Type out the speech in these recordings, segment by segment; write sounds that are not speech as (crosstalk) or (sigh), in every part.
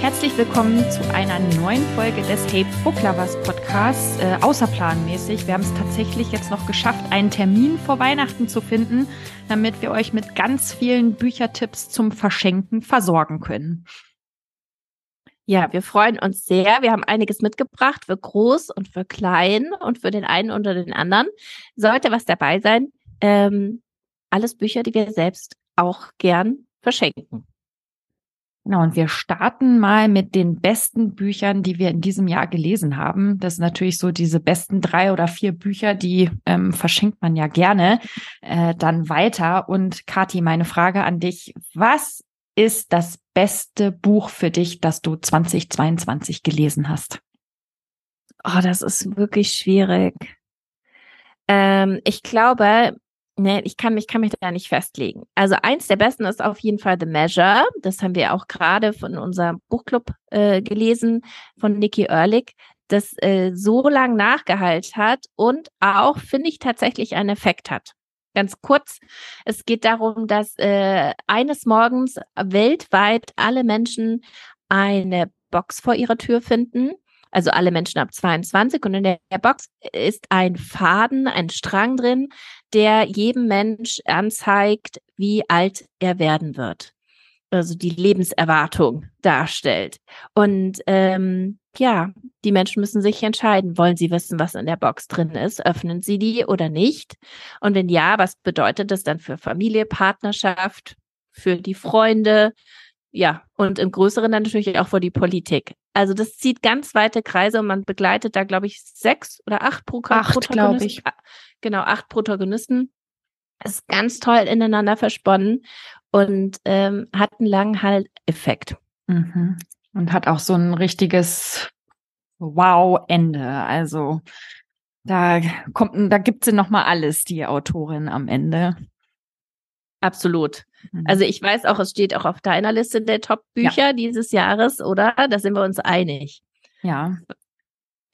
Herzlich willkommen zu einer neuen Folge des Hey Book Lovers Podcasts, äh, außerplanmäßig. Wir haben es tatsächlich jetzt noch geschafft, einen Termin vor Weihnachten zu finden, damit wir euch mit ganz vielen Büchertipps zum Verschenken versorgen können. Ja, wir freuen uns sehr. Wir haben einiges mitgebracht für groß und für klein und für den einen oder den anderen. Sollte was dabei sein, ähm, alles Bücher, die wir selbst auch gern verschenken. Genau, und wir starten mal mit den besten Büchern, die wir in diesem Jahr gelesen haben. Das sind natürlich so diese besten drei oder vier Bücher, die ähm, verschenkt man ja gerne äh, dann weiter. Und Kati, meine Frage an dich, was ist das beste Buch für dich, das du 2022 gelesen hast? Oh, das ist wirklich schwierig. Ähm, ich glaube, Nee, ich kann mich, kann mich da nicht festlegen. Also eins der besten ist auf jeden Fall The Measure. Das haben wir auch gerade von unserem Buchclub äh, gelesen, von Nikki Ehrlich, das äh, so lang nachgeheilt hat und auch, finde ich, tatsächlich einen Effekt hat. Ganz kurz, es geht darum, dass äh, eines Morgens weltweit alle Menschen eine Box vor ihrer Tür finden also alle Menschen ab 22. Und in der Box ist ein Faden, ein Strang drin, der jedem Mensch anzeigt, wie alt er werden wird. Also die Lebenserwartung darstellt. Und ähm, ja, die Menschen müssen sich entscheiden, wollen sie wissen, was in der Box drin ist, öffnen sie die oder nicht? Und wenn ja, was bedeutet das dann für Familie, Partnerschaft, für die Freunde? Ja, und im Größeren dann natürlich auch für die Politik. Also das zieht ganz weite Kreise und man begleitet da, glaube ich, sechs oder acht Pro acht, Protagonisten. Ich. Ah, genau, acht Protagonisten. Es ist ganz toll ineinander versponnen und ähm, hat einen langen Halt-Effekt. Mhm. Und hat auch so ein richtiges Wow-Ende. Also da kommt, da gibt sie noch mal alles, die Autorin am Ende. Absolut. Mhm. Also ich weiß auch, es steht auch auf deiner Liste der Top-Bücher ja. dieses Jahres, oder? Da sind wir uns einig. Ja.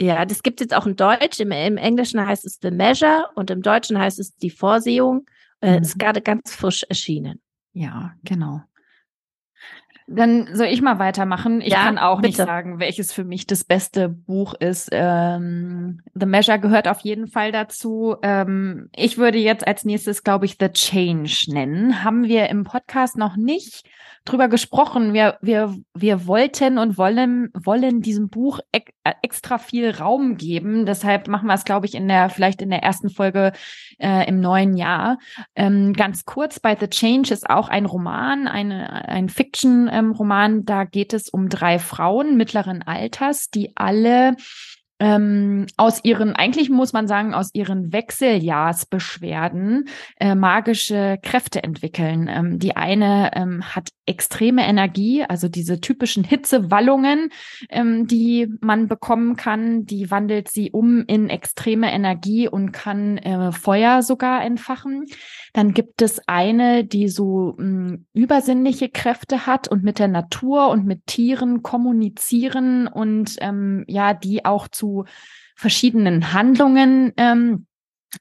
Ja, das gibt es jetzt auch in Deutsch. Im, Im, Englischen heißt es The Measure und im Deutschen heißt es die Vorsehung. Äh, mhm. Ist gerade ganz frisch erschienen. Ja, genau. Dann soll ich mal weitermachen. Ich ja, kann auch bitte. nicht sagen, welches für mich das beste Buch ist. Ähm, The Measure gehört auf jeden Fall dazu. Ähm, ich würde jetzt als nächstes, glaube ich, The Change nennen. Haben wir im Podcast noch nicht drüber gesprochen. Wir, wir, wir wollten und wollen, wollen diesem Buch ek, äh, extra viel Raum geben. Deshalb machen wir es, glaube ich, in der, vielleicht in der ersten Folge äh, im neuen Jahr. Ähm, ganz kurz, bei The Change ist auch ein Roman, eine, ein Fiction-Roman. Ähm, da geht es um drei Frauen mittleren Alters, die alle ähm, aus ihren, eigentlich muss man sagen, aus ihren Wechseljahrsbeschwerden äh, magische Kräfte entwickeln. Ähm, die eine ähm, hat extreme Energie, also diese typischen Hitzewallungen, ähm, die man bekommen kann, die wandelt sie um in extreme Energie und kann äh, Feuer sogar entfachen. Dann gibt es eine, die so mh, hm, übersinnliche Kräfte hat und mit der Natur und mit Tieren kommunizieren und ähm, ja, die auch zu verschiedenen Handlungen ähm,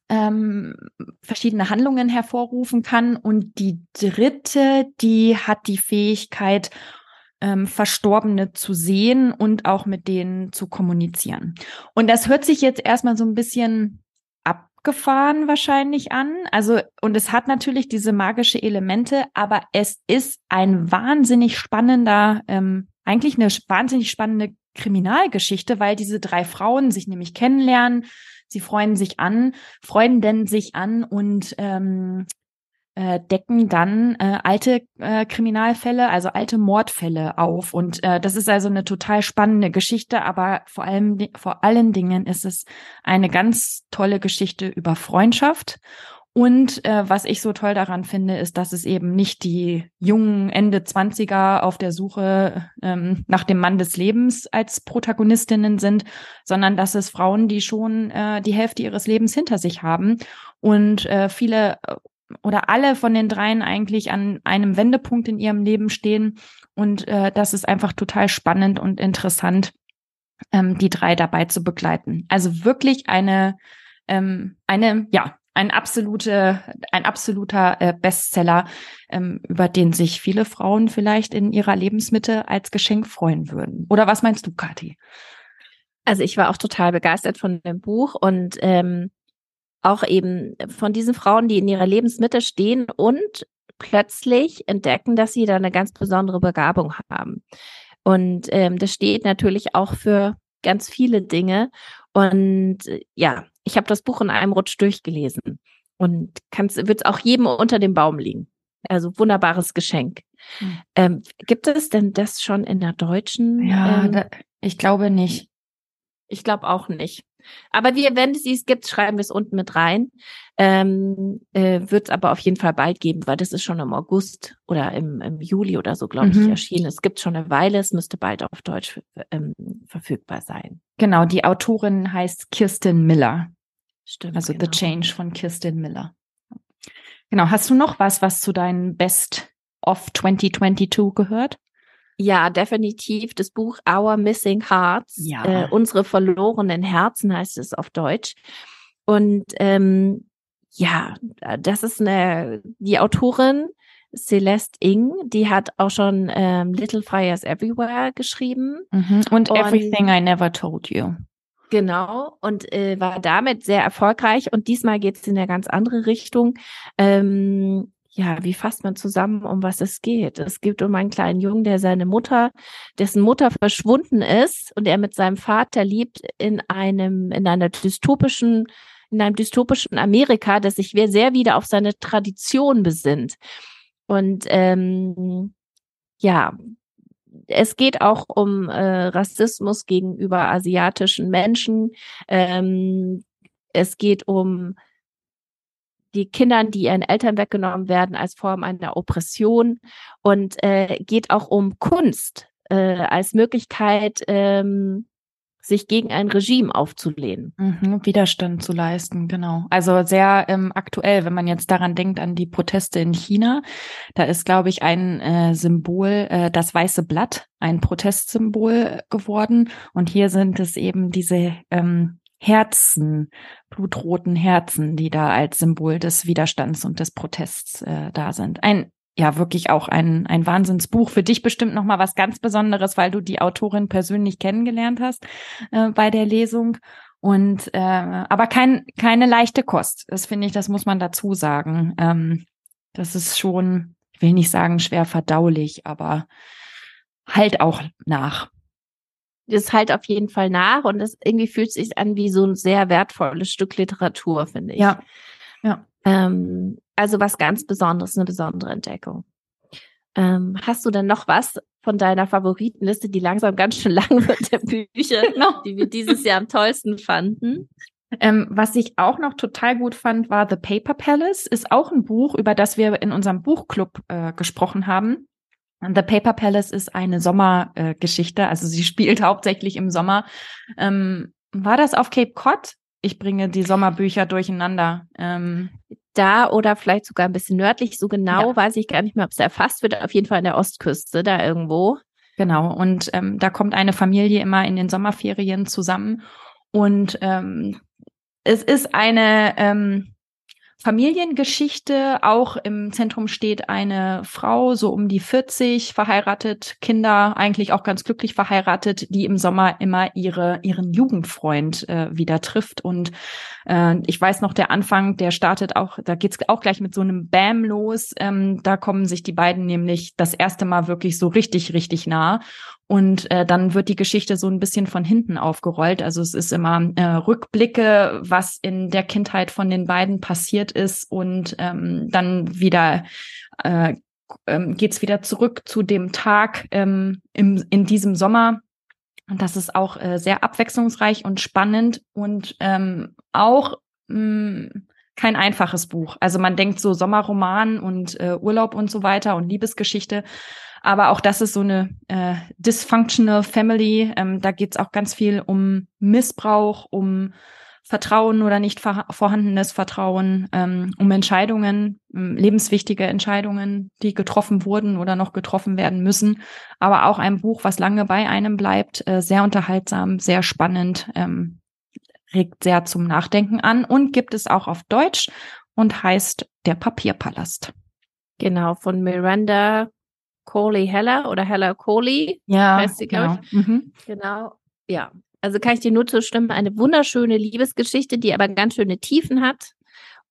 ähm, verschiedene Handlungen hervorrufen kann. Und die dritte, die hat die Fähigkeit, ähm, Verstorbene zu sehen und auch mit denen zu kommunizieren. Und das hört sich jetzt erstmal so ein bisschen abgefahren wahrscheinlich an. Also, und es hat natürlich diese magische Elemente, aber es ist ein wahnsinnig spannender, ähm, eigentlich eine wahnsinnig spannende Kriminalgeschichte, weil diese drei Frauen sich nämlich kennenlernen, sie freuen sich an, freuen denn sich an und ähm, äh, decken dann äh, alte äh, Kriminalfälle, also alte Mordfälle auf. Und äh, das ist also eine total spannende Geschichte, aber vor allem vor allen Dingen ist es eine ganz tolle Geschichte über Freundschaft. Und äh, was ich so toll daran finde, ist, dass es eben nicht die jungen Ende Zwanziger auf der Suche ähm, nach dem Mann des Lebens als Protagonistinnen sind, sondern dass es Frauen, die schon äh, die Hälfte ihres Lebens hinter sich haben und äh, viele oder alle von den dreien eigentlich an einem Wendepunkt in ihrem Leben stehen. Und äh, das ist einfach total spannend und interessant, ähm, die drei dabei zu begleiten. Also wirklich eine, ähm, eine, ja, ein absolute, ein absoluter äh, Bestseller, ähm, über den sich viele Frauen vielleicht in ihrer Lebensmitte als Geschenk freuen würden. Oder was meinst du, Kathi? Also ich war auch total begeistert von dem Buch und ähm, auch eben von diesen Frauen, die in ihrer Lebensmitte stehen und plötzlich entdecken, dass sie da eine ganz besondere Begabung haben. Und ähm, das steht natürlich auch für ganz viele Dinge. Und äh, ja, ich habe das Buch in einem Rutsch durchgelesen und wird es auch jedem unter dem Baum liegen. Also wunderbares Geschenk. Hm. Ähm, gibt es denn das schon in der deutschen? Ja, ähm, da, ich glaube nicht. Ich glaube auch nicht. Aber wir, wenn es dies gibt, schreiben wir es unten mit rein. Ähm, äh, Wird es aber auf jeden Fall bald geben, weil das ist schon im August oder im, im Juli oder so, glaube mhm. ich, erschienen. Es gibt schon eine Weile, es müsste bald auf Deutsch ähm, verfügbar sein. Genau, die Autorin heißt Kirsten Miller. Stimmt. Also genau. The Change von Kirsten Miller. Genau, hast du noch was, was zu deinen Best of 2022 gehört? Ja, definitiv. Das Buch Our Missing Hearts, ja. äh, unsere verlorenen Herzen heißt es auf Deutsch. Und ähm, ja, das ist eine, die Autorin Celeste Ing, die hat auch schon ähm, Little Fires Everywhere geschrieben. Mhm. Und, und Everything I Never Told You. Genau, und äh, war damit sehr erfolgreich. Und diesmal geht es in eine ganz andere Richtung. Ähm, ja, wie fasst man zusammen, um was es geht? Es geht um einen kleinen Jungen, der seine Mutter, dessen Mutter verschwunden ist und er mit seinem Vater liebt in einem, in einer dystopischen, in einem dystopischen Amerika, das sich sehr wieder auf seine Tradition besinnt. Und ähm, ja, es geht auch um äh, Rassismus gegenüber asiatischen Menschen. Ähm, es geht um die Kindern, die ihren Eltern weggenommen werden, als Form einer Oppression und äh, geht auch um Kunst äh, als Möglichkeit, ähm, sich gegen ein Regime aufzulehnen. Mhm, Widerstand zu leisten, genau. Also sehr ähm, aktuell, wenn man jetzt daran denkt, an die Proteste in China. Da ist, glaube ich, ein äh, Symbol, äh, das weiße Blatt, ein Protestsymbol geworden. Und hier sind es eben diese ähm, Herzen, blutroten Herzen, die da als Symbol des Widerstands und des Protests äh, da sind. Ein ja wirklich auch ein ein Wahnsinnsbuch für dich bestimmt noch mal was ganz Besonderes, weil du die Autorin persönlich kennengelernt hast äh, bei der Lesung und äh, aber kein keine leichte Kost. Das finde ich, das muss man dazu sagen. Ähm, das ist schon, ich will nicht sagen schwer verdaulich, aber halt auch nach das halt auf jeden Fall nach und das irgendwie fühlt sich an wie so ein sehr wertvolles Stück Literatur, finde ich. Ja. Ja. Ähm, also was ganz Besonderes, eine besondere Entdeckung. Ähm, hast du denn noch was von deiner Favoritenliste, die langsam ganz schön lang wird, der Bücher, (laughs) die wir dieses Jahr am tollsten fanden? Ähm, was ich auch noch total gut fand, war The Paper Palace. Ist auch ein Buch, über das wir in unserem Buchclub äh, gesprochen haben. The Paper Palace ist eine Sommergeschichte, äh, also sie (laughs) spielt hauptsächlich im Sommer. Ähm, war das auf Cape Cod? Ich bringe die Sommerbücher durcheinander. Ähm, da oder vielleicht sogar ein bisschen nördlich, so genau ja. weiß ich gar nicht mehr, ob es erfasst wird, auf jeden Fall an der Ostküste, da irgendwo. Genau, und ähm, da kommt eine Familie immer in den Sommerferien zusammen. Und ähm, es ist eine, ähm, Familiengeschichte. Auch im Zentrum steht eine Frau, so um die 40, verheiratet, Kinder, eigentlich auch ganz glücklich verheiratet, die im Sommer immer ihre, ihren Jugendfreund äh, wieder trifft. Und äh, ich weiß noch, der Anfang, der startet auch, da geht's auch gleich mit so einem Bam los. Ähm, da kommen sich die beiden nämlich das erste Mal wirklich so richtig, richtig nah. Und äh, dann wird die Geschichte so ein bisschen von hinten aufgerollt. Also es ist immer äh, Rückblicke, was in der Kindheit von den beiden passiert ist und ähm, dann wieder äh, ähm, geht wieder zurück zu dem Tag ähm, im, in diesem Sommer. Und das ist auch äh, sehr abwechslungsreich und spannend und ähm, auch mh, mm, kein einfaches Buch. Also man denkt so Sommerroman und äh, Urlaub und so weiter und Liebesgeschichte. Aber auch das ist so eine äh, dysfunctional Family. Ähm, da geht es auch ganz viel um Missbrauch, um Vertrauen oder nicht vorhandenes Vertrauen, ähm, um Entscheidungen, ähm, lebenswichtige Entscheidungen, die getroffen wurden oder noch getroffen werden müssen. Aber auch ein Buch, was lange bei einem bleibt, äh, sehr unterhaltsam, sehr spannend, ähm, regt sehr zum Nachdenken an und gibt es auch auf Deutsch und heißt Der Papierpalast. Genau, von Miranda Coley Heller oder Heller Coley. Ja, heißt sie, genau. Mhm. Genau, ja. Also kann ich dir nur zustimmen, eine wunderschöne Liebesgeschichte, die aber ganz schöne Tiefen hat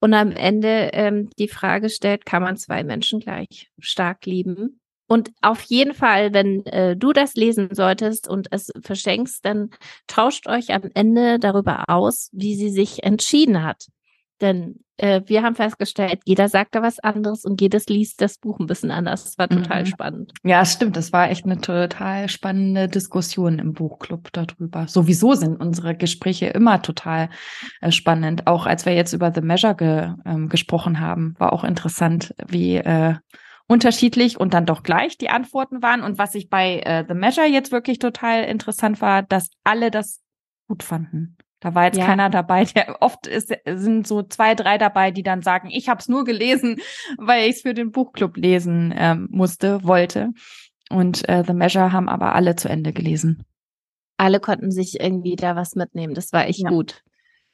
und am Ende ähm, die Frage stellt, kann man zwei Menschen gleich stark lieben? Und auf jeden Fall, wenn äh, du das lesen solltest und es verschenkst, dann tauscht euch am Ende darüber aus, wie sie sich entschieden hat. Denn äh, wir haben festgestellt, jeder sagt da was anderes und jedes liest das Buch ein bisschen anders. Das war total mhm. spannend. Ja, stimmt. Das war echt eine total spannende Diskussion im Buchclub darüber. Sowieso sind unsere Gespräche immer total äh, spannend. Auch als wir jetzt über The Measure ge, ähm, gesprochen haben, war auch interessant, wie äh, unterschiedlich und dann doch gleich die Antworten waren. Und was ich bei äh, The Measure jetzt wirklich total interessant war, dass alle das gut fanden. Da war jetzt ja. keiner dabei, der oft ist, sind so zwei, drei dabei, die dann sagen, ich habe es nur gelesen, weil ich es für den Buchclub lesen ähm, musste, wollte. Und äh, The Measure haben aber alle zu Ende gelesen. Alle konnten sich irgendwie da was mitnehmen. Das war echt ja. gut.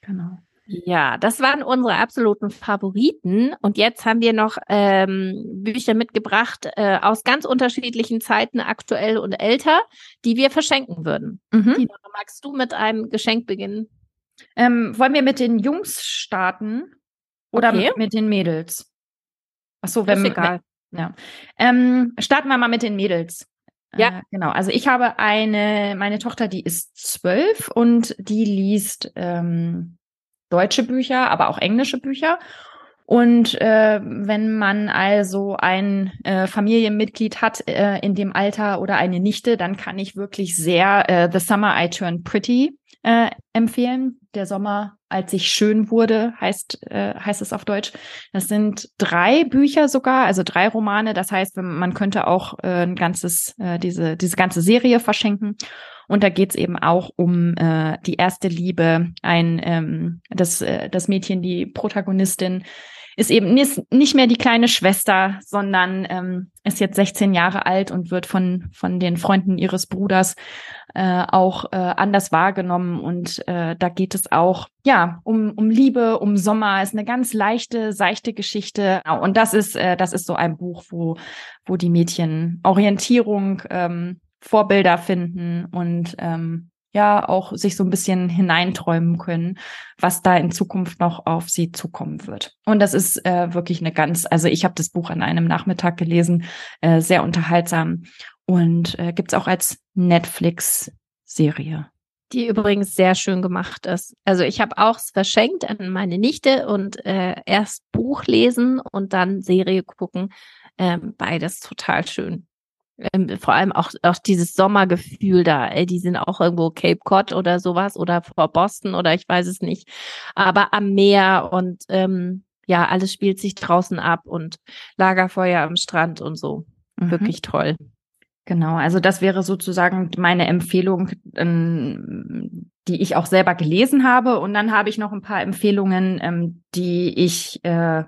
Genau. Ja, das waren unsere absoluten Favoriten. Und jetzt haben wir noch ähm, Bücher mitgebracht äh, aus ganz unterschiedlichen Zeiten, aktuell und älter, die wir verschenken würden. Mhm. Tina, magst du mit einem Geschenk beginnen? Ähm, wollen wir mit den Jungs starten oder okay. mit, den Mädels? Ach so, wenn egal. Ja. Ähm, starten wir mal mit den Mädels. Ja, äh, genau. Also ich habe eine, meine Tochter, die ist zwölf und die liest ähm, deutsche Bücher, aber auch englische Bücher. Und äh, wenn man also ein äh, Familienmitglied hat äh, in dem Alter oder eine Nichte, dann kann ich wirklich sehr äh, The Summer I Turned Pretty äh, empfehlen. Der Sommer, als ich schön wurde, heißt, äh, heißt es auf Deutsch. Das sind drei Bücher sogar, also drei Romane. Das heißt, man könnte auch äh, ein ganzes, äh, diese, diese ganze Serie verschenken. Und da geht's eben auch um äh, die erste Liebe, ein ähm, das, äh, das Mädchen, die Protagonistin, ist eben nicht mehr die kleine Schwester, sondern ähm, ist jetzt 16 Jahre alt und wird von, von den Freunden ihres Bruders äh, auch äh, anders wahrgenommen. Und äh, da geht es auch, ja, um, um Liebe, um Sommer. Ist eine ganz leichte, seichte Geschichte. Und das ist, äh, das ist so ein Buch, wo, wo die Mädchen Orientierung, ähm, Vorbilder finden und ähm, ja auch sich so ein bisschen hineinträumen können, was da in Zukunft noch auf sie zukommen wird. Und das ist äh, wirklich eine ganz, also ich habe das Buch an einem Nachmittag gelesen, äh, sehr unterhaltsam und äh, gibt auch als Netflix-Serie. Die übrigens sehr schön gemacht ist. Also ich habe auch verschenkt an meine Nichte und äh, erst Buch lesen und dann Serie gucken. Ähm, beides total schön ähm, vor allem auch, auch dieses Sommergefühl da, ey, die sind auch irgendwo Cape Cod oder sowas oder vor Boston oder ich weiß es nicht, aber am Meer und ähm, ja, alles spielt sich draußen ab und Lagerfeuer am Strand und so. Mhm. Wirklich toll. Genau, also das wäre sozusagen meine Empfehlung, ähm, die ich auch selber gelesen habe. Und dann habe ich noch ein paar Empfehlungen, ähm, die ich äh,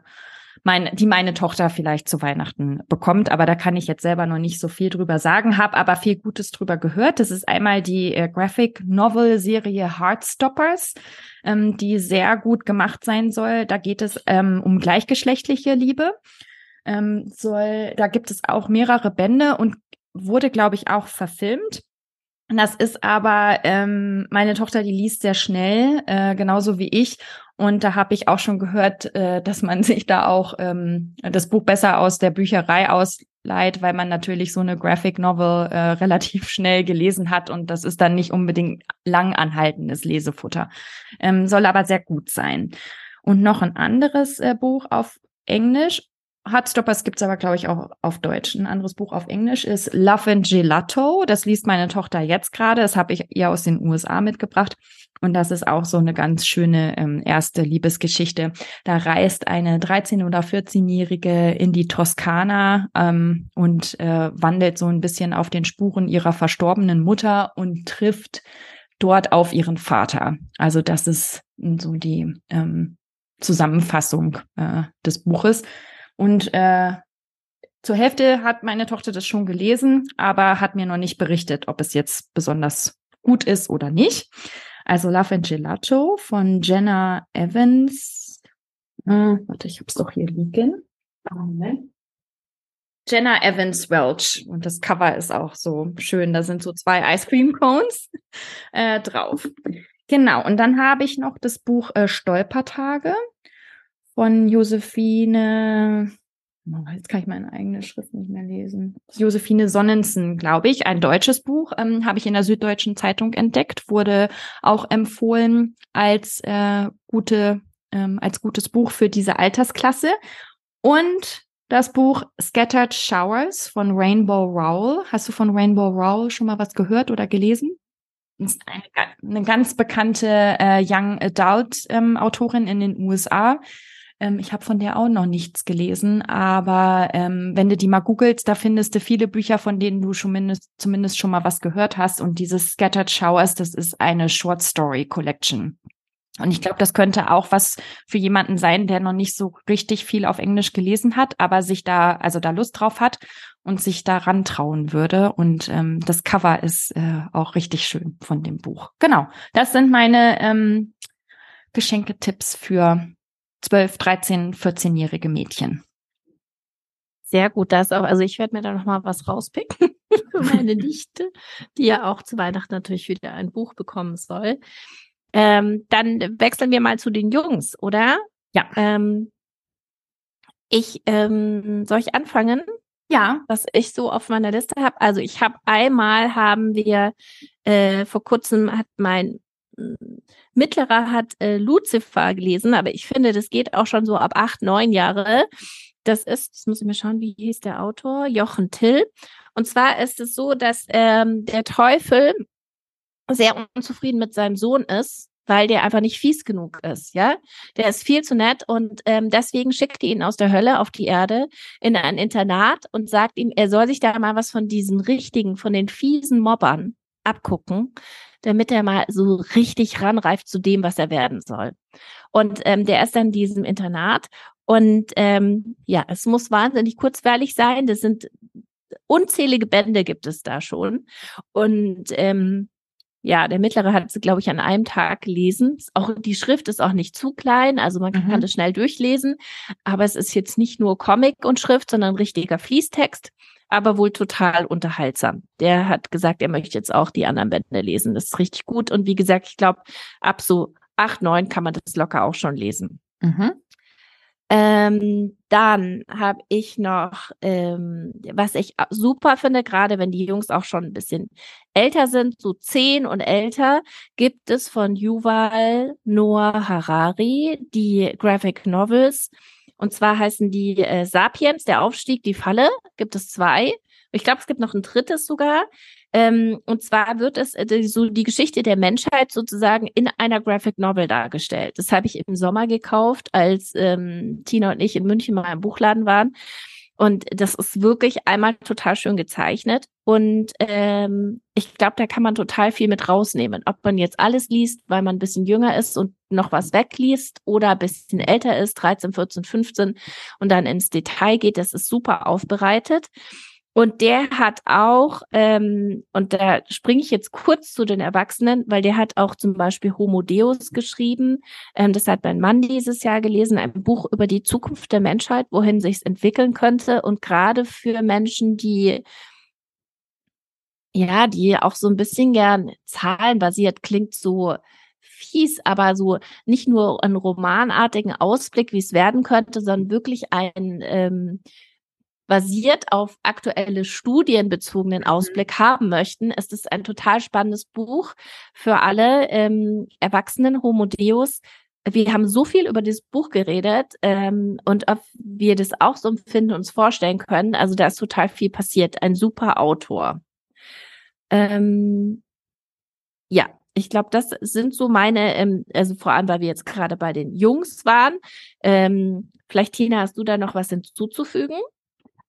mein, die meine Tochter vielleicht zu Weihnachten bekommt. Aber da kann ich jetzt selber noch nicht so viel drüber sagen, habe aber viel Gutes drüber gehört. Das ist einmal die äh, Graphic Novel Serie Heartstoppers, ähm, die sehr gut gemacht sein soll. Da geht es ähm, um gleichgeschlechtliche Liebe. Ähm, soll, da gibt es auch mehrere Bände und wurde, glaube ich, auch verfilmt. Das ist aber ähm, meine Tochter, die liest sehr schnell, äh, genauso wie ich. Und da habe ich auch schon gehört, äh, dass man (laughs) sich da auch ähm, das Buch besser aus der Bücherei ausleiht, weil man natürlich so eine Graphic Novel äh, (laughs) relativ schnell gelesen hat und das ist dann nicht unbedingt lang anhaltendes Lesefutter. Ähm, soll aber sehr gut sein. Und noch ein anderes äh, Buch auf Englisch Heartstoppers gibt's aber, glaube ich, auch auf Deutsch. Ein anderes Buch auf Englisch ist Love and Gelato. Das liest meine Tochter jetzt gerade. Das habe ich ihr aus den USA mitgebracht. Und das ist auch so eine ganz schöne ähm, erste Liebesgeschichte. Da reist eine 13- oder 14-Jährige in die Toskana ähm, und äh, wandelt so ein bisschen auf den Spuren ihrer verstorbenen Mutter und trifft dort auf ihren Vater. Also das ist so die ähm, Zusammenfassung äh, des Buches. Und äh, zur Hälfte hat meine Tochter das schon gelesen, aber hat mir noch nicht berichtet, ob es jetzt besonders gut ist oder nicht. Also Love and Gelato von Jenna Evans. Äh, warte, ich habe es doch hier liegen. Moment. Jenna Evans Welch. Und das Cover ist auch so schön. Da sind so zwei Ice Cream Cones äh, drauf. Genau. Und dann habe ich noch das Buch äh, Stolpertage von Josephine jetzt kann ich meine eigene Schrift nicht mehr lesen. Josephine Sonnensen, glaube ich, ein deutsches Buch, ähm, habe ich in der Süddeutschen Zeitung entdeckt, wurde auch empfohlen als äh, gute, ähm, als gutes Buch für diese Altersklasse. Und das Buch Scattered Showers von Rainbow Rowell. Hast du von Rainbow Rowell schon mal was gehört oder gelesen? Eine ganz bekannte äh, Young Adult ähm, Autorin in den USA ähm, ich habe von der auch noch nichts gelesen, aber ähm, wenn du die mal googelst, da findest du viele Bücher, von denen du schon mindest, zumindest schon mal was gehört hast. Und dieses Scattered Showers, das ist eine Short Story Collection. Und ich glaube, das könnte auch was für jemanden sein, der noch nicht so richtig viel auf Englisch gelesen hat, aber sich da, also da Lust drauf hat und sich daran trauen würde. Und ähm, das Cover ist äh, auch richtig schön von dem Buch. Genau, das sind meine ähm, Geschenketipps für 12, 13, 14-jährige Mädchen. Sehr gut, das auch. Also ich werde mir da noch mal was rauspicken (laughs) für meine Nichte, die ja auch zu Weihnachten natürlich wieder ein Buch bekommen soll. Ähm, dann wechseln wir mal zu den Jungs, oder? Ja. Ähm, ich ähm, soll ich anfangen? Ja. Was ich so auf meiner Liste habe. Also ich habe einmal haben wir äh, vor kurzem hat mein Mittlerer hat äh, Lucifer gelesen, aber ich finde, das geht auch schon so ab acht, neun Jahre. Das ist, das muss ich mal schauen, wie hieß der Autor? Jochen Till. Und zwar ist es so, dass ähm, der Teufel sehr unzufrieden mit seinem Sohn ist, weil der einfach nicht fies genug ist, ja. Der ist viel zu nett und ähm, deswegen schickt er ihn aus der Hölle auf die Erde in ein Internat und sagt ihm, er soll sich da mal was von diesen richtigen, von den fiesen Mobbern abgucken, damit er mal so richtig ranreift zu dem, was er werden soll. Und ähm, der ist dann in diesem Internat und ähm, ja, es muss wahnsinnig kurzweilig sein. Das sind unzählige Bände gibt es da schon. Und ähm, ja, der mittlere hat sie, glaube ich, an einem Tag gelesen. Auch die Schrift ist auch nicht zu klein, also man kann mhm. das schnell durchlesen. Aber es ist jetzt nicht nur Comic und Schrift, sondern richtiger Fließtext aber wohl total unterhaltsam. Der hat gesagt, er möchte jetzt auch die anderen Bände lesen. Das ist richtig gut. Und wie gesagt, ich glaube, ab so acht, neun kann man das locker auch schon lesen. Mhm. Ähm, dann habe ich noch, ähm, was ich super finde, gerade wenn die Jungs auch schon ein bisschen älter sind, so zehn und älter, gibt es von Yuval Noah Harari die Graphic Novels und zwar heißen die äh, Sapiens, der Aufstieg, die Falle. Gibt es zwei. Ich glaube, es gibt noch ein drittes sogar. Ähm, und zwar wird es äh, so die Geschichte der Menschheit sozusagen in einer Graphic Novel dargestellt. Das habe ich im Sommer gekauft, als ähm, Tina und ich in München mal im Buchladen waren. Und das ist wirklich einmal total schön gezeichnet. Und ähm, ich glaube, da kann man total viel mit rausnehmen. Ob man jetzt alles liest, weil man ein bisschen jünger ist und noch was wegliest oder ein bisschen älter ist, 13, 14, 15 und dann ins Detail geht, das ist super aufbereitet. Und der hat auch, ähm, und da springe ich jetzt kurz zu den Erwachsenen, weil der hat auch zum Beispiel Homo Deus geschrieben. Ähm, das hat mein Mann dieses Jahr gelesen, ein Buch über die Zukunft der Menschheit, wohin sich entwickeln könnte. Und gerade für Menschen, die ja, die auch so ein bisschen gern zahlenbasiert klingt so fies, aber so nicht nur einen romanartigen Ausblick, wie es werden könnte, sondern wirklich ein ähm, basiert auf aktuelle Studien bezogenen mhm. Ausblick haben möchten, ist es ein total spannendes Buch für alle ähm, Erwachsenen Homo Deus. Wir haben so viel über dieses Buch geredet ähm, und ob wir das auch so empfinden, uns vorstellen können. Also da ist total viel passiert. Ein super Autor. Ähm, ja, ich glaube, das sind so meine, ähm, also vor allem, weil wir jetzt gerade bei den Jungs waren. Ähm, vielleicht, Tina, hast du da noch was hinzuzufügen?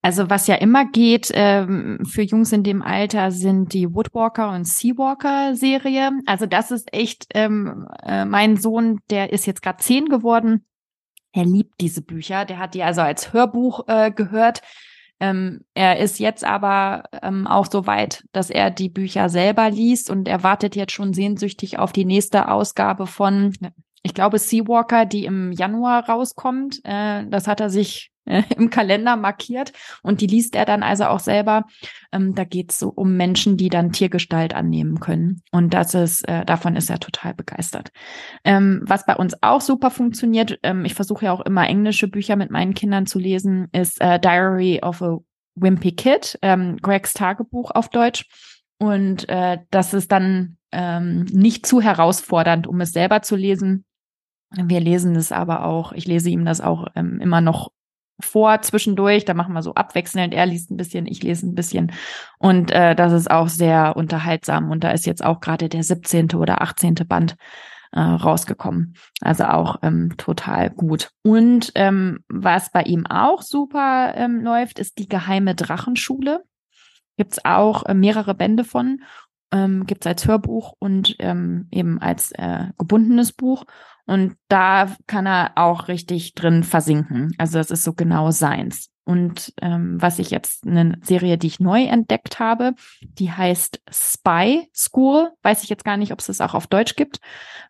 Also was ja immer geht ähm, für Jungs in dem Alter sind die Woodwalker und Seawalker Serie. Also das ist echt ähm, äh, mein Sohn, der ist jetzt gerade zehn geworden. Er liebt diese Bücher. Der hat die also als Hörbuch äh, gehört. Ähm, er ist jetzt aber ähm, auch so weit, dass er die Bücher selber liest und er wartet jetzt schon sehnsüchtig auf die nächste Ausgabe von, ich glaube, Seawalker, die im Januar rauskommt. Äh, das hat er sich äh, (laughs) im Kalender markiert und die liest er dann also auch selber. Ähm, da geht es so um Menschen, die dann Tiergestalt annehmen können. Und das ist, äh, davon ist er total begeistert. Ähm, was bei uns auch super funktioniert, ähm, ich versuche ja auch immer englische Bücher mit meinen Kindern zu lesen, ist äh, Diary of a Wimpy Kid, ähm, Gregs Tagebuch auf Deutsch. Und äh, das ist dann ähm, nicht zu herausfordernd, um es selber zu lesen. Wir lesen es aber auch, ich lese ihm das auch ähm, immer noch vor zwischendurch. Da machen wir so abwechselnd. Er liest ein bisschen, ich lese ein bisschen. Und äh, das ist auch sehr unterhaltsam. Und da ist jetzt auch gerade der 17. oder 18. Band äh, rausgekommen. Also auch ähm, total gut. Und ähm, was bei ihm auch super ähm, läuft, ist die geheime Drachenschule. Gibt's auch äh, mehrere Bände von. Ähm, gibt's als Hörbuch und ähm, eben als äh, gebundenes Buch. Und da kann er auch richtig drin versinken. Also das ist so genau seins. Und ähm, was ich jetzt, eine Serie, die ich neu entdeckt habe, die heißt Spy School. Weiß ich jetzt gar nicht, ob es das auch auf Deutsch gibt,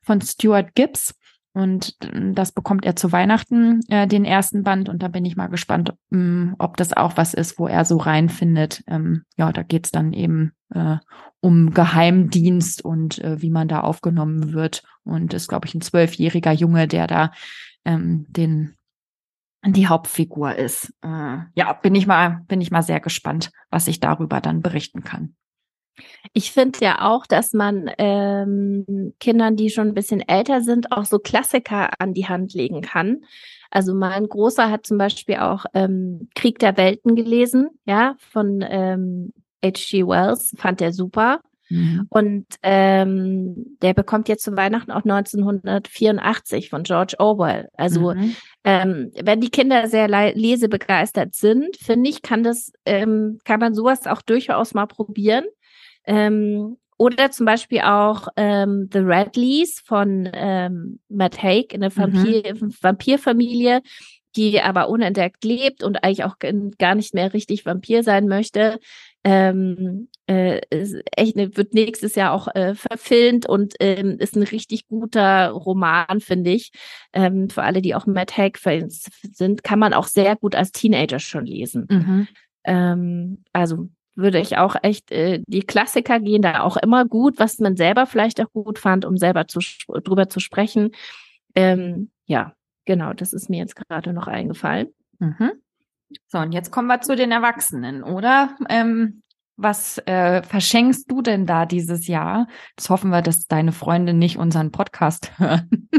von Stuart Gibbs. Und ähm, das bekommt er zu Weihnachten, äh, den ersten Band. Und da bin ich mal gespannt, ähm, ob das auch was ist, wo er so reinfindet. Ähm, ja, da geht's dann eben äh, um Geheimdienst und äh, wie man da aufgenommen wird. Und ist, glaube ich, ein zwölfjähriger Junge, der da ähm, den die Hauptfigur ist. Äh, ja, bin ich mal, bin ich mal sehr gespannt, was ich darüber dann berichten kann. Ich finde ja auch, dass man ähm, Kindern, die schon ein bisschen älter sind, auch so Klassiker an die Hand legen kann. Also mein Großer hat zum Beispiel auch ähm, Krieg der Welten gelesen, ja, von ähm, H.G. Wells, fand er super. Mhm. Und ähm, der bekommt jetzt zu Weihnachten auch 1984 von George Orwell. Also mhm. ähm, wenn die Kinder sehr lesebegeistert sind, finde ich, kann das, ähm, kann man sowas auch durchaus mal probieren. Ähm, oder zum Beispiel auch ähm, The Radleys von ähm, Matt Haig, eine Vampir mhm. Vampirfamilie, die aber unentdeckt lebt und eigentlich auch gar nicht mehr richtig Vampir sein möchte. Ähm, äh, echt, wird nächstes Jahr auch äh, verfilmt und ähm, ist ein richtig guter Roman, finde ich. Ähm, für alle, die auch Matt Haig-Fans sind, kann man auch sehr gut als Teenager schon lesen. Mhm. Ähm, also würde ich auch echt äh, die Klassiker gehen da auch immer gut, was man selber vielleicht auch gut fand, um selber zu, drüber zu sprechen. Ähm, ja, genau, das ist mir jetzt gerade noch eingefallen. Mhm. So, und jetzt kommen wir zu den Erwachsenen, oder? Ähm, was äh, verschenkst du denn da dieses Jahr? Das hoffen wir, dass deine Freunde nicht unseren Podcast (laughs) hören.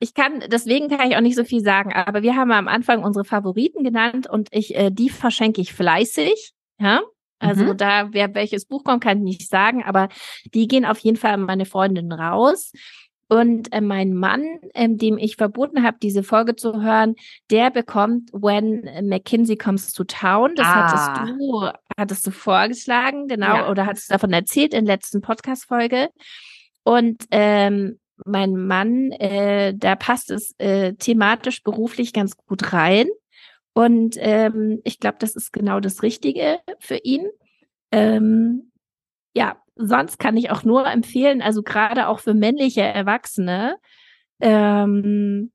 ich kann, deswegen kann ich auch nicht so viel sagen, aber wir haben am Anfang unsere Favoriten genannt und ich, äh, die verschenke ich fleißig. Ja, also mhm. da, wer welches Buch kommt, kann ich nicht sagen, aber die gehen auf jeden Fall an meine Freundin raus. Und äh, mein Mann, ähm, dem ich verboten habe, diese Folge zu hören, der bekommt When McKinsey Comes to Town. Das ah. hattest du, hattest du vorgeschlagen, genau, ja. oder hattest davon erzählt in der letzten Podcast-Folge. Und ähm, mein Mann, äh, da passt es äh, thematisch beruflich ganz gut rein. Und ähm, ich glaube, das ist genau das Richtige für ihn. Ähm, ja, sonst kann ich auch nur empfehlen, also gerade auch für männliche Erwachsene, ähm,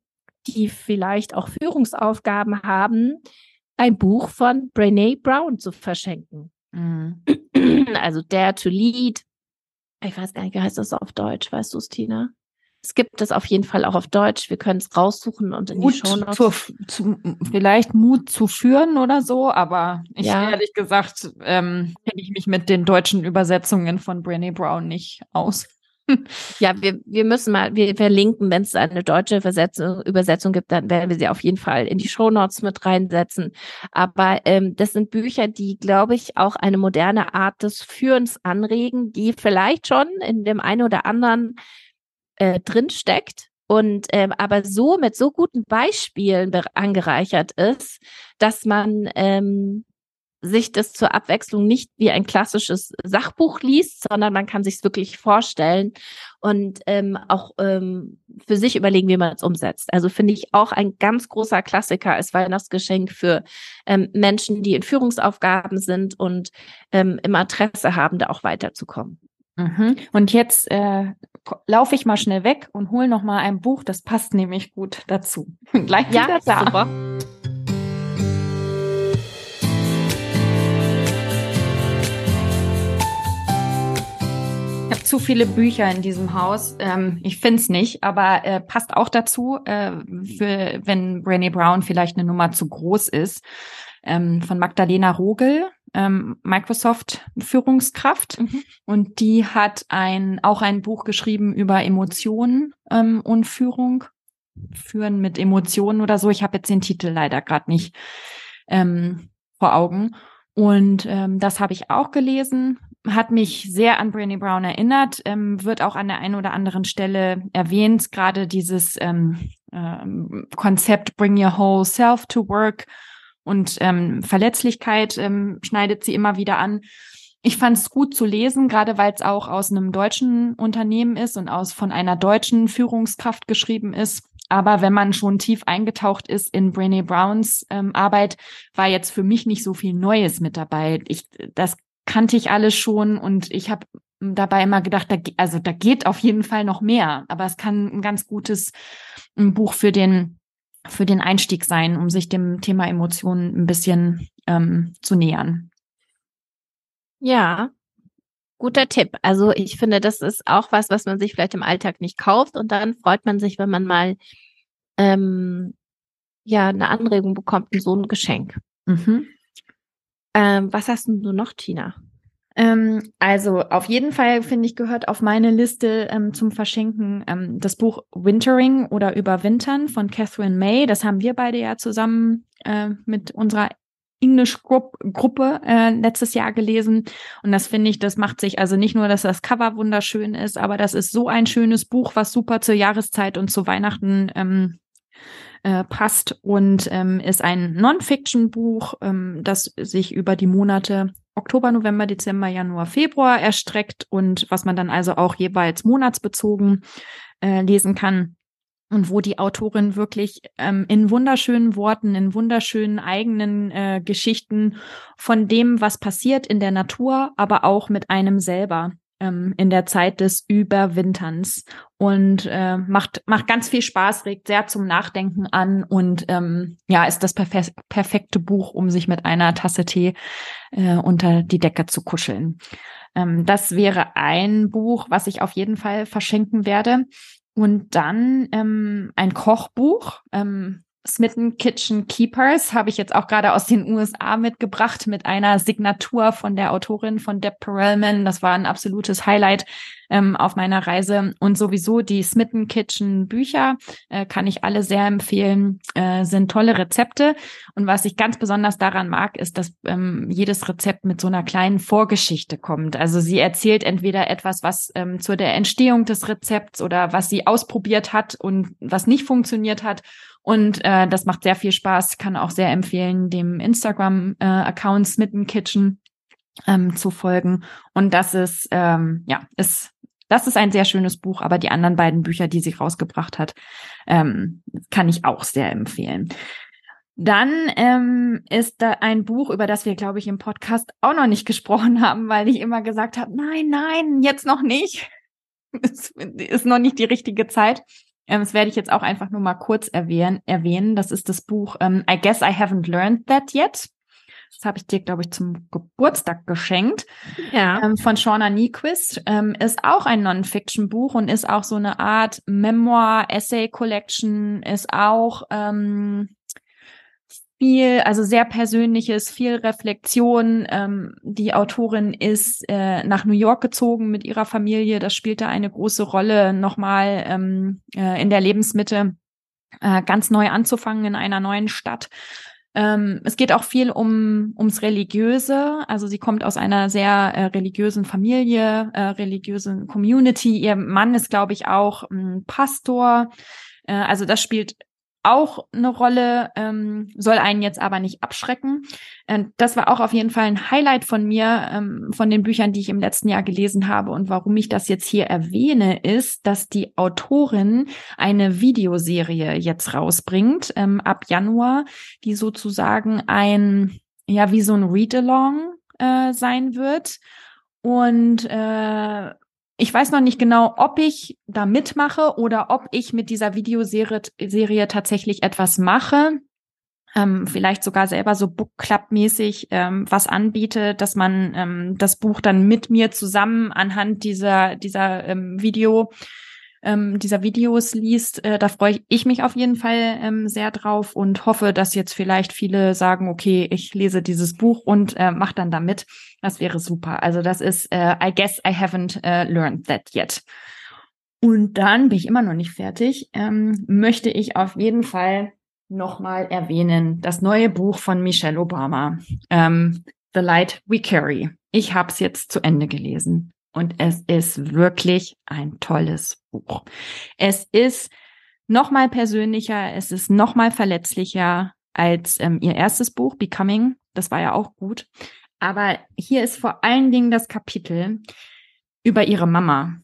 die vielleicht auch Führungsaufgaben haben, ein Buch von Brene Brown zu verschenken. Mhm. (clears throat) Also Dare to Lead. Ich weiß gar nicht, wie heißt das auf Deutsch? Weißt du es, Tina? Es gibt es auf jeden Fall auch auf Deutsch. Wir können es raussuchen und in Mut die Show zu, zu, vielleicht Mut zu führen oder so, aber ich ja. ehrlich gesagt ähm, kenne ich mich mit den deutschen Übersetzungen von Brené Brown nicht aus. (laughs) ja, wir, wir müssen mal, wir verlinken, wenn es eine deutsche Übersetzung, Übersetzung gibt, dann werden wir sie auf jeden Fall in die Show Notes mit reinsetzen. Aber ähm, das sind Bücher, die, glaube ich, auch eine moderne Art des Führens anregen, die vielleicht schon in dem einen oder anderen äh, drin steckt, und ähm, aber so mit so guten Beispielen angereichert ist, dass man ähm, sich das zur Abwechslung nicht wie ein klassisches Sachbuch liest, sondern man kann sich es wirklich vorstellen und ähm, auch ähm, für sich überlegen, wie man es umsetzt. Also finde ich auch ein ganz großer Klassiker als Weihnachtsgeschenk für ähm, Menschen, die in Führungsaufgaben sind und ähm, im Interesse haben, da auch weiterzukommen. Mhm. Und jetzt äh, laufe ich mal schnell weg und hole noch mal ein Buch, das passt nämlich gut dazu. (laughs) Gleich ja, wieder da. Super. zu viele Bücher in diesem Haus. Ähm, ich finde es nicht, aber äh, passt auch dazu, äh, für, wenn Brené Brown vielleicht eine Nummer zu groß ist. Ähm, von Magdalena Rogel, ähm, Microsoft Führungskraft. Mhm. Und die hat ein, auch ein Buch geschrieben über Emotionen ähm, und Führung. Führen mit Emotionen oder so. Ich habe jetzt den Titel leider gerade nicht ähm, vor Augen. Und ähm, das habe ich auch gelesen hat mich sehr an Brené Brown erinnert, ähm, wird auch an der einen oder anderen Stelle erwähnt, gerade dieses ähm, ähm, Konzept Bring Your Whole Self to Work und ähm, Verletzlichkeit ähm, schneidet sie immer wieder an. Ich fand es gut zu lesen, gerade weil es auch aus einem deutschen Unternehmen ist und aus von einer deutschen Führungskraft geschrieben ist. Aber wenn man schon tief eingetaucht ist in Brené Browns ähm, Arbeit, war jetzt für mich nicht so viel Neues mit dabei. Ich, das kannte ich alles schon und ich habe dabei immer gedacht, da, also da geht auf jeden Fall noch mehr, aber es kann ein ganz gutes Buch für den für den Einstieg sein, um sich dem Thema Emotionen ein bisschen ähm, zu nähern. Ja, guter Tipp. Also ich finde, das ist auch was, was man sich vielleicht im Alltag nicht kauft und dann freut man sich, wenn man mal ähm, ja eine Anregung bekommt so ein Geschenk. Mhm. Ähm, was hast du noch, Tina? Ähm, also auf jeden Fall, finde ich, gehört auf meine Liste ähm, zum Verschenken ähm, das Buch Wintering oder Überwintern von Catherine May. Das haben wir beide ja zusammen äh, mit unserer English Group, Gruppe äh, letztes Jahr gelesen. Und das finde ich, das macht sich also nicht nur, dass das Cover wunderschön ist, aber das ist so ein schönes Buch, was super zur Jahreszeit und zu Weihnachten ähm, äh, passt und ähm, ist ein Non-Fiction-Buch, ähm, das sich über die Monate Oktober, November, Dezember, Januar, Februar erstreckt und was man dann also auch jeweils monatsbezogen äh, lesen kann und wo die Autorin wirklich ähm, in wunderschönen Worten, in wunderschönen eigenen äh, Geschichten von dem, was passiert in der Natur, aber auch mit einem selber ähm, in der Zeit des Überwinterns und äh, macht macht ganz viel Spaß, regt sehr zum Nachdenken an und ähm, ja ist das perfe perfekte Buch, um sich mit einer Tasse Tee äh, unter die Decke zu kuscheln. Ähm, das wäre ein Buch, was ich auf jeden Fall verschenken werde. Und dann ähm, ein Kochbuch. Ähm, Smitten Kitchen Keepers habe ich jetzt auch gerade aus den USA mitgebracht mit einer Signatur von der Autorin von Deb Perelman. Das war ein absolutes Highlight ähm, auf meiner Reise. Und sowieso die Smitten Kitchen Bücher äh, kann ich alle sehr empfehlen, äh, sind tolle Rezepte. Und was ich ganz besonders daran mag, ist, dass ähm, jedes Rezept mit so einer kleinen Vorgeschichte kommt. Also sie erzählt entweder etwas, was ähm, zu der Entstehung des Rezepts oder was sie ausprobiert hat und was nicht funktioniert hat und äh, das macht sehr viel Spaß. Kann auch sehr empfehlen, dem Instagram-Account äh, Smitten Kitchen ähm, zu folgen. Und das ist, ähm, ja, ist, das ist ein sehr schönes Buch, aber die anderen beiden Bücher, die sie rausgebracht hat, ähm, kann ich auch sehr empfehlen. Dann ähm, ist da ein Buch, über das wir, glaube ich, im Podcast auch noch nicht (laughs) gesprochen haben, weil ich immer gesagt habe, nein, nein, jetzt noch nicht. (laughs) es ist noch nicht die richtige Zeit. Ähm, das werde ich jetzt auch einfach nur mal kurz erwähnen. erwähnen. Das ist das Buch ähm, I Guess I Haven't Learned That Yet. Das habe ich dir, glaube ich, zum Geburtstag geschenkt. Ja. Ähm, von Shauna Nyquist. Ähm, ist auch ein Non-Fiction-Buch und ist auch so eine Art Memoir, Essay-Collection, ist auch ähm, viel, also sehr persönliches, viel Reflexion. Ähm, die Autorin ist äh, nach New York gezogen mit ihrer Familie. Das spielte eine große Rolle, nochmal ähm, äh, in der Lebensmitte äh, ganz neu anzufangen in einer neuen Stadt. Ähm, es geht auch viel um ums Religiöse. Also sie kommt aus einer sehr äh, religiösen Familie, äh, religiösen Community. Ihr Mann ist, glaube ich, auch ein Pastor. Äh, also das spielt auch eine Rolle, ähm, soll einen jetzt aber nicht abschrecken. Äh, das war auch auf jeden Fall ein Highlight von mir, ähm, von den Büchern, die ich im letzten Jahr gelesen habe. Und warum ich das jetzt hier erwähne, ist, dass die Autorin eine Videoserie jetzt rausbringt, ähm, ab Januar, die sozusagen ein, ja, wie so ein Read-along äh, sein wird. Und äh, ich weiß noch nicht genau, ob ich da mitmache oder ob ich mit dieser Videoserie Serie tatsächlich etwas mache. Ähm, vielleicht sogar selber so Book Club mäßig ähm, was anbiete, dass man ähm, das Buch dann mit mir zusammen anhand dieser dieser ähm, Video ähm, dieser Videos liest. Äh, da freue ich mich auf jeden Fall ähm, sehr drauf und hoffe, dass jetzt vielleicht viele sagen, okay, ich lese dieses Buch und äh, mach dann damit. Das wäre super. Also das ist, äh, I guess I haven't uh, learned that yet. Und dann bin ich immer noch nicht fertig. Ähm, möchte ich auf jeden Fall nochmal erwähnen, das neue Buch von Michelle Obama, ähm, The Light We Carry. Ich habe es jetzt zu Ende gelesen. Und es ist wirklich ein tolles Buch. Es ist noch mal persönlicher, es ist noch mal verletzlicher als ähm, ihr erstes Buch, Becoming. Das war ja auch gut. Aber hier ist vor allen Dingen das Kapitel über ihre Mama.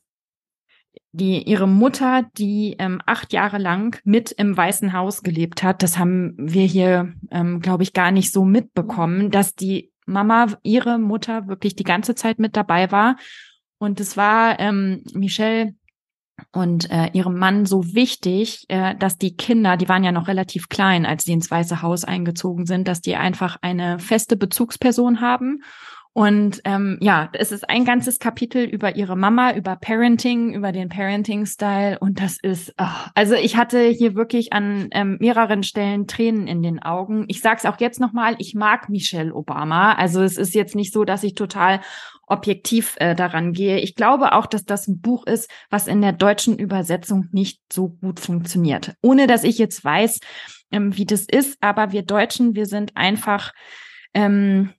Die, ihre Mutter, die ähm, acht Jahre lang mit im Weißen Haus gelebt hat, das haben wir hier, ähm, glaube ich, gar nicht so mitbekommen, dass die Mama, ihre Mutter wirklich die ganze Zeit mit dabei war und es war ähm, Michelle und äh, ihrem Mann so wichtig, äh, dass die Kinder, die waren ja noch relativ klein, als sie ins Weiße Haus eingezogen sind, dass die einfach eine feste Bezugsperson haben. Und ähm, ja, es ist ein ganzes Kapitel über ihre Mama, über Parenting, über den Parenting-Style. Und das ist, oh, also ich hatte hier wirklich an ähm, mehreren Stellen Tränen in den Augen. Ich sag's auch jetzt nochmal, ich mag Michelle Obama. Also es ist jetzt nicht so, dass ich total objektiv äh, daran gehe. Ich glaube auch, dass das ein Buch ist, was in der deutschen Übersetzung nicht so gut funktioniert. Ohne dass ich jetzt weiß, ähm, wie das ist, aber wir Deutschen, wir sind einfach, ähm,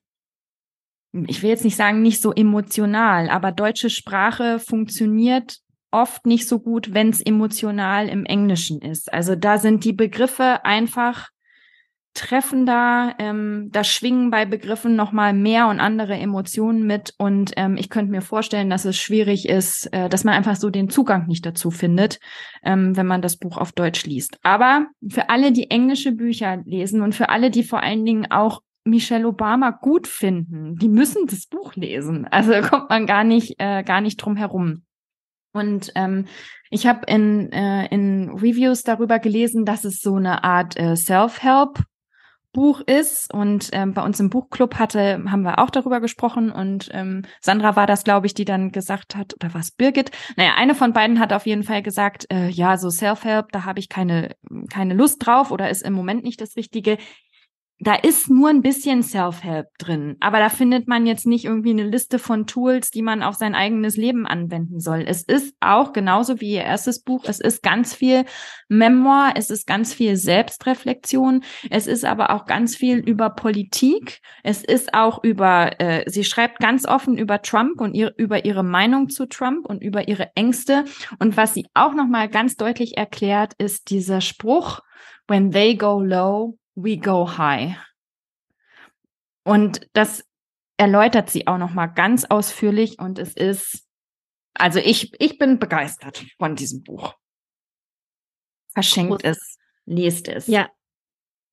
ich will jetzt nicht sagen, nicht so emotional, aber deutsche Sprache funktioniert oft nicht so gut, wenn es emotional im Englischen ist. Also da sind die Begriffe einfach treffender, ähm, da schwingen bei Begriffen nochmal mehr und andere Emotionen mit. Und ähm, ich könnte mir vorstellen, dass es schwierig ist, äh, dass man einfach so den Zugang nicht dazu findet, ähm, wenn man das Buch auf Deutsch liest. Aber für alle, die englische Bücher lesen und für alle, die vor allen Dingen auch Michelle Obama gut finden, die müssen das Buch lesen. Also (laughs) kommt man gar nicht, äh, gar nicht drum herum. Und ähm, ich habe in, äh, in Reviews darüber gelesen, dass es so eine Art äh, Self-Help Buch ist. Und ähm, bei uns im Buchclub hatte, haben wir auch darüber gesprochen. Und ähm, Sandra war das, glaube ich, die dann gesagt hat, oder was Birgit? Naja, eine von beiden hat auf jeden Fall gesagt, äh, ja, so Self-Help, da habe ich keine, keine Lust drauf oder ist im Moment nicht das Richtige da ist nur ein bisschen Self-Help drin, aber da findet man jetzt nicht irgendwie eine Liste von Tools, die man auf sein eigenes Leben anwenden soll. Es ist auch genauso wie ihr erstes Buch, es ist ganz viel Memoir, es ist ganz viel Selbstreflexion, es ist aber auch ganz viel über Politik, es ist auch über, äh, sie schreibt ganz offen über Trump und ihr, über ihre Meinung zu Trump und über ihre Ängste. Und was sie auch nochmal ganz deutlich erklärt, ist dieser Spruch, when they go low, We Go High. Und das erläutert sie auch noch mal ganz ausführlich und es ist, also ich, ich bin begeistert von diesem Buch. Verschenkt es, lest es. Ja,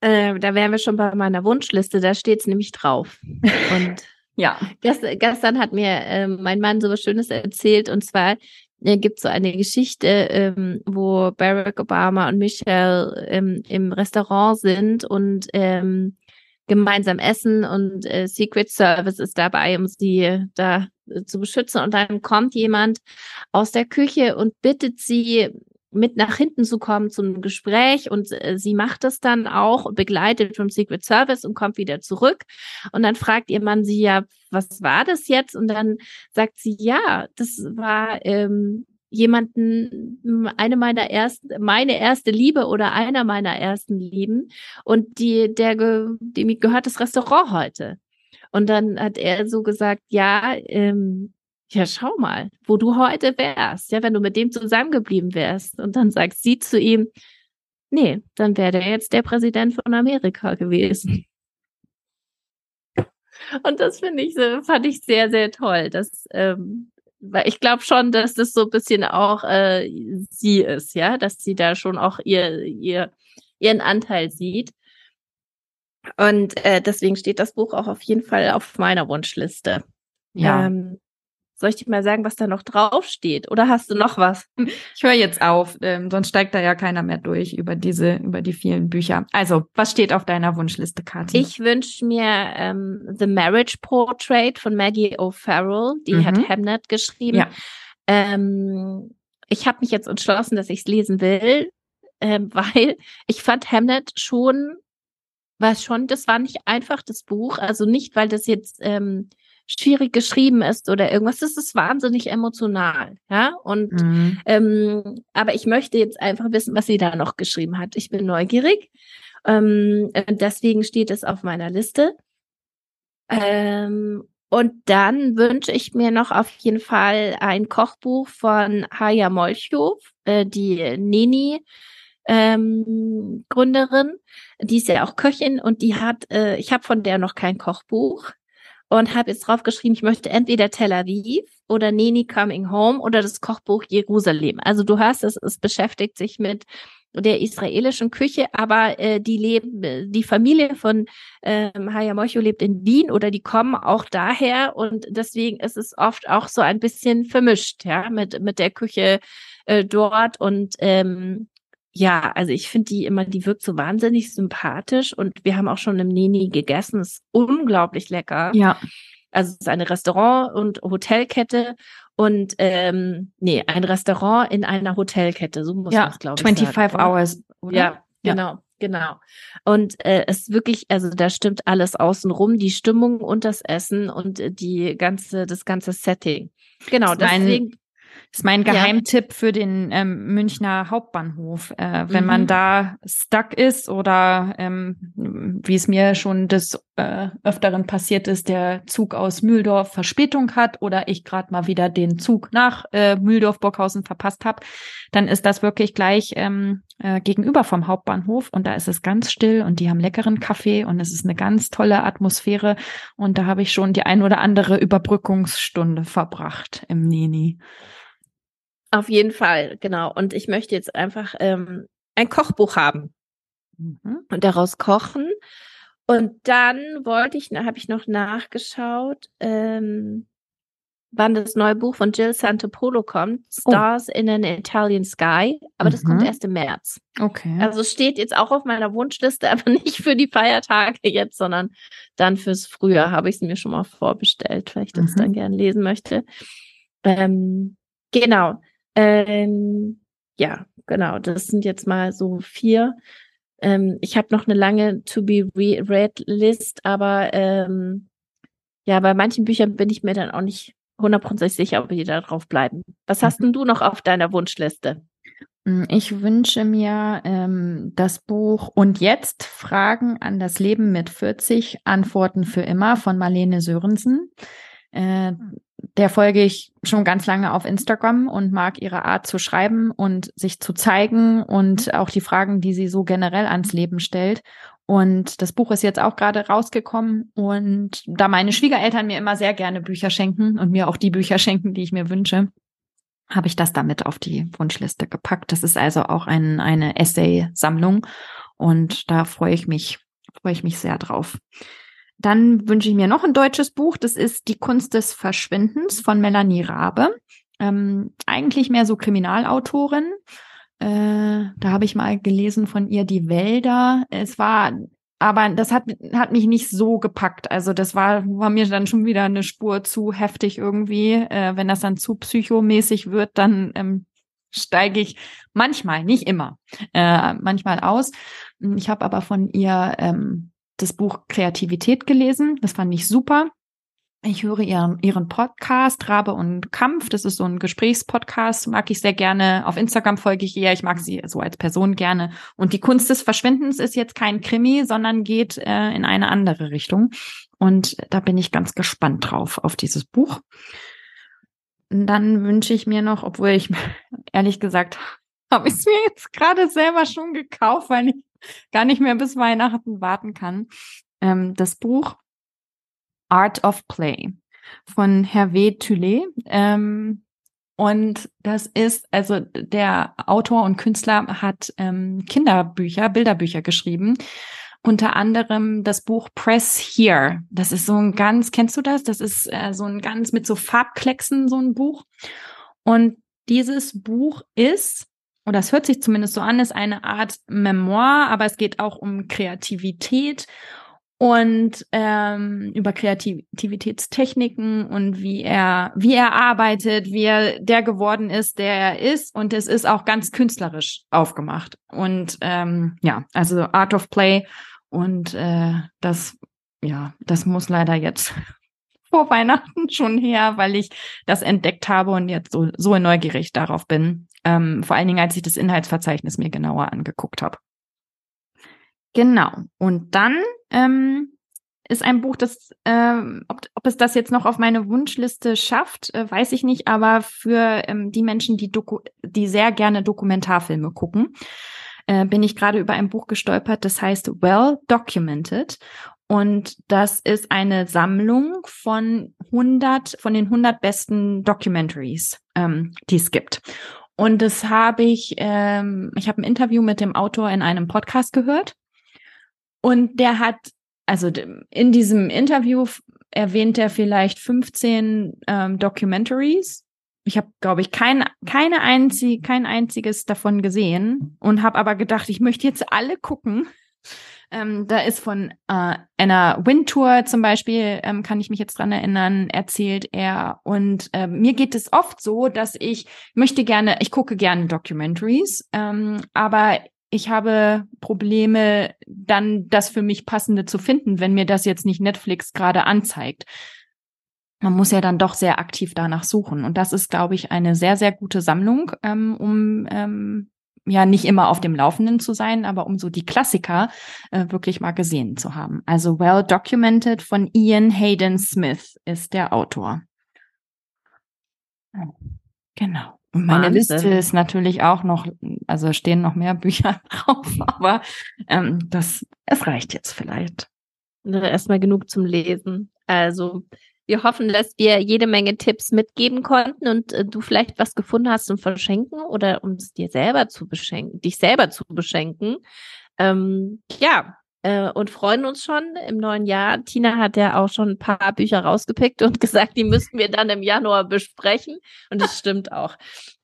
äh, da wären wir schon bei meiner Wunschliste, da steht es nämlich drauf. (laughs) Und ja, gestern, gestern hat mir äh, mein Mann so was Schönes erzählt und zwar äh, gibt so eine Geschichte, ähm, wo Barack Obama und Michelle ähm, im Restaurant sind und ähm, gemeinsam essen und äh, Secret Service ist dabei, um sie da äh, zu beschützen. Und dann kommt jemand aus der Küche und bittet sie, mit nach hinten zu kommen zum Gespräch und äh, sie macht es dann auch begleitet vom Secret Service und kommt wieder zurück und dann fragt ihr Mann sie ja, was war das jetzt? Und dann sagt sie, ja, das war ähm, jemanden, eine meiner ersten, meine erste Liebe oder einer meiner ersten Lieben und die, der, dem gehört das Restaurant heute. Und dann hat er so gesagt, ja, ähm, ja, schau mal, wo du heute wärst, ja, wenn du mit dem zusammengeblieben wärst. Und dann sagt sie zu ihm, nee, dann wäre der jetzt der Präsident von Amerika gewesen. (laughs) Und das finde ich, fand ich sehr, sehr toll. dass ähm, weil ich glaube schon, dass das so ein bisschen auch äh, sie ist, ja, dass sie da schon auch ihr, ihr ihren Anteil sieht. Und äh, deswegen steht das Buch auch auf jeden Fall auf meiner Wunschliste. Ja. Ähm, soll ich dir mal sagen, was da noch draufsteht? Oder hast du noch was? Ich höre jetzt auf, ähm, sonst steigt da ja keiner mehr durch über diese, über die vielen Bücher. Also, was steht auf deiner Wunschliste, Kathi? Ich wünsche mir ähm, The Marriage Portrait von Maggie O'Farrell. Die mhm. hat Hamnet geschrieben. Ja. Ähm, ich habe mich jetzt entschlossen, dass ich es lesen will, ähm, (laughs) weil ich fand Hamnet schon, war schon, das war nicht einfach das Buch. Also nicht, weil das jetzt ähm, schwierig geschrieben ist oder irgendwas. Das ist wahnsinnig emotional, ja. Und mhm. ähm, aber ich möchte jetzt einfach wissen, was sie da noch geschrieben hat. Ich bin neugierig. Ähm, deswegen steht es auf meiner Liste. Ähm, und dann wünsche ich mir noch auf jeden Fall ein Kochbuch von Haya Molchow, äh, die Neni ähm, Gründerin. Die ist ja auch Köchin und die hat, äh, ich habe von der noch kein Kochbuch und habe jetzt draufgeschrieben, ich möchte entweder Tel Aviv oder Neni Coming Home oder das Kochbuch Jerusalem. Also du hast es, es beschäftigt sich mit der israelischen Küche, aber äh, die leben, die Familie von ähm, Haya Mocho lebt in Wien oder die kommen auch daher und deswegen ist es oft auch so ein bisschen vermischt, ja, mit mit der Küche äh, dort und ähm, ja, also ich finde die immer, die wirkt so wahnsinnig sympathisch und wir haben auch schon im Nini gegessen, ist unglaublich lecker. Ja. Also es ist eine Restaurant- und Hotelkette und ähm, nee, ein Restaurant in einer Hotelkette, so muss ja, man es glaube ich 25 sagen. Hours, oder? Ja, genau. Ja. Genau. Und äh, es wirklich, also da stimmt alles außenrum, die Stimmung und das Essen und äh, die ganze, das ganze Setting. Genau, deswegen. Das ist mein Geheimtipp ja. für den ähm, Münchner Hauptbahnhof. Äh, wenn mhm. man da stuck ist oder ähm, wie es mir schon des äh, Öfteren passiert ist, der Zug aus Mühldorf Verspätung hat oder ich gerade mal wieder den Zug nach äh, Mühldorf-Burghausen verpasst habe, dann ist das wirklich gleich ähm, äh, gegenüber vom Hauptbahnhof und da ist es ganz still und die haben leckeren Kaffee und es ist eine ganz tolle Atmosphäre und da habe ich schon die ein oder andere Überbrückungsstunde verbracht im Neni. Auf jeden Fall, genau. Und ich möchte jetzt einfach ähm, ein Kochbuch haben mhm. und daraus kochen. Und dann wollte ich, habe ich noch nachgeschaut, ähm, wann das neue Buch von Jill Santopolo kommt, oh. Stars oh. in an Italian Sky, aber mhm. das kommt mhm. erst im März. Okay. Also steht jetzt auch auf meiner Wunschliste, (laughs) aber nicht für die Feiertage jetzt, sondern dann fürs Frühjahr habe ich es mir schon mal vorbestellt, weil ich das mhm. dann gern lesen möchte. Ähm, genau. Ähm, ja, genau. Das sind jetzt mal so vier. Ähm, ich habe noch eine lange To Be Read List, aber ähm, ja, bei manchen Büchern bin ich mir dann auch nicht hundertprozentig sicher, ob die da drauf bleiben. Was hast denn du noch auf deiner Wunschliste? Hm, ich wünsche mir ähm, das Buch Und jetzt Fragen an das Leben mit 40, Antworten für immer von Marlene Sörensen. Äh, der folge ich schon ganz lange auf Instagram und mag ihre Art zu schreiben und sich zu zeigen und auch die Fragen, die sie so generell ans Leben stellt. Und das Buch ist jetzt auch gerade rausgekommen. Und da meine Schwiegereltern mir immer sehr gerne Bücher schenken und mir auch die Bücher (laughs) schenken, die ich mir wünsche, habe ich das damit auf die Wunschliste gepackt. Das ist also auch ein, eine Essay-Sammlung. Und da freue ich mich, freue ich mich sehr drauf. Dann wünsche ich mir noch ein deutsches Buch. Das ist Die Kunst des Verschwindens von Melanie Rabe. Ähm, eigentlich mehr so Kriminalautorin. Äh, da habe ich mal gelesen von ihr Die Wälder. Es war, aber das hat, hat mich nicht so gepackt. Also das war, war mir dann schon wieder eine Spur zu heftig irgendwie. Äh, wenn das dann zu psychomäßig wird, dann ähm, steige ich manchmal, nicht immer, äh, manchmal aus. Ich habe aber von ihr ähm, das Buch Kreativität gelesen. Das fand ich super. Ich höre ihren, ihren Podcast, Rabe und Kampf. Das ist so ein Gesprächspodcast, mag ich sehr gerne. Auf Instagram folge ich ihr. Ich mag sie so als Person gerne. Und die Kunst des Verschwindens ist jetzt kein Krimi, sondern geht äh, in eine andere Richtung. Und da bin ich ganz gespannt drauf, auf dieses Buch. Und dann wünsche ich mir noch, obwohl ich (laughs) ehrlich gesagt habe ich es mir jetzt gerade selber schon gekauft, weil ich (laughs) gar nicht mehr bis Weihnachten warten kann. Ähm, das Buch Art of Play von Hervé Tullet. Ähm, und das ist, also der Autor und Künstler hat ähm, Kinderbücher, Bilderbücher geschrieben. Unter anderem das Buch Press Here. Das ist so ein ganz, kennst du das? Das ist äh, so ein ganz mit so Farbklecksen, so ein Buch. Und dieses Buch ist, oder es hört sich zumindest so an, ist eine Art Memoir, aber es geht auch um Kreativität und ähm, über Kreativitätstechniken und wie er wie er arbeitet, wie er der geworden ist, der er ist. Und es ist auch ganz künstlerisch aufgemacht. Und ähm, ja also Art of Play. Und äh, das ja das muss leider jetzt (laughs) vor Weihnachten schon her, weil ich das entdeckt habe und jetzt so so neugierig darauf bin, ähm, vor allen Dingen als ich das Inhaltsverzeichnis mir genauer angeguckt habe. Genau. Und dann ähm, ist ein Buch, das, ähm, ob, ob es das jetzt noch auf meine Wunschliste schafft, äh, weiß ich nicht, aber für ähm, die Menschen, die, Doku die sehr gerne Dokumentarfilme gucken, äh, bin ich gerade über ein Buch gestolpert, das heißt Well Documented. Und das ist eine Sammlung von 100, von den 100 besten Documentaries, ähm, die es gibt. Und das habe ich, ähm, ich habe ein Interview mit dem Autor in einem Podcast gehört. Und der hat, also in diesem Interview erwähnt er vielleicht 15 ähm, Documentaries. Ich habe, glaube ich, kein, keine einzig, kein einziges davon gesehen und habe aber gedacht, ich möchte jetzt alle gucken. Ähm, da ist von äh, Anna Wintour zum Beispiel, ähm, kann ich mich jetzt dran erinnern, erzählt er. Und äh, mir geht es oft so, dass ich möchte gerne, ich gucke gerne Documentaries, ähm, aber ich habe Probleme, dann das für mich passende zu finden, wenn mir das jetzt nicht Netflix gerade anzeigt. Man muss ja dann doch sehr aktiv danach suchen. Und das ist, glaube ich, eine sehr, sehr gute Sammlung, ähm, um ähm, ja nicht immer auf dem Laufenden zu sein, aber um so die Klassiker äh, wirklich mal gesehen zu haben. Also Well Documented von Ian Hayden Smith ist der Autor. Genau. Und meine Wahnsinn. Liste ist natürlich auch noch, also stehen noch mehr (laughs) Bücher drauf, aber ähm, das, es reicht jetzt vielleicht. Erstmal genug zum Lesen. Also wir hoffen, dass wir jede Menge Tipps mitgeben konnten und äh, du vielleicht was gefunden hast zum Verschenken oder um es dir selber zu beschenken, dich selber zu beschenken. Ähm, ja, äh, und freuen uns schon im neuen Jahr. Tina hat ja auch schon ein paar Bücher rausgepickt und (laughs) gesagt, die müssten wir dann im Januar besprechen. Und das stimmt auch.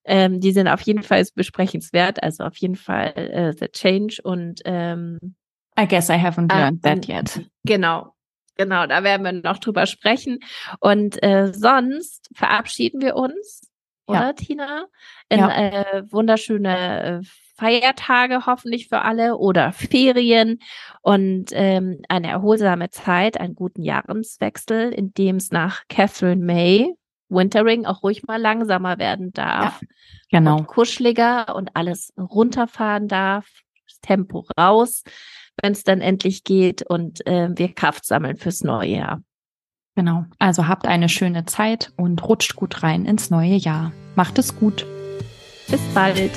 Ähm, die sind auf jeden Fall besprechenswert, also auf jeden Fall äh, The Change und ähm, I guess I haven't learned äh, that yet. Genau, genau, da werden wir noch drüber sprechen. Und äh, sonst verabschieden wir uns, oder ja. Tina? In ja. äh, wunderschöne äh, Feiertage hoffentlich für alle oder Ferien und ähm, eine erholsame Zeit, einen guten Jahreswechsel, in dem es nach Catherine May Wintering auch ruhig mal langsamer werden darf. Ja, genau. Und kuscheliger und alles runterfahren darf, Tempo raus, wenn es dann endlich geht und äh, wir Kraft sammeln fürs neue Jahr. Genau. Also habt eine schöne Zeit und rutscht gut rein ins neue Jahr. Macht es gut. Bis bald.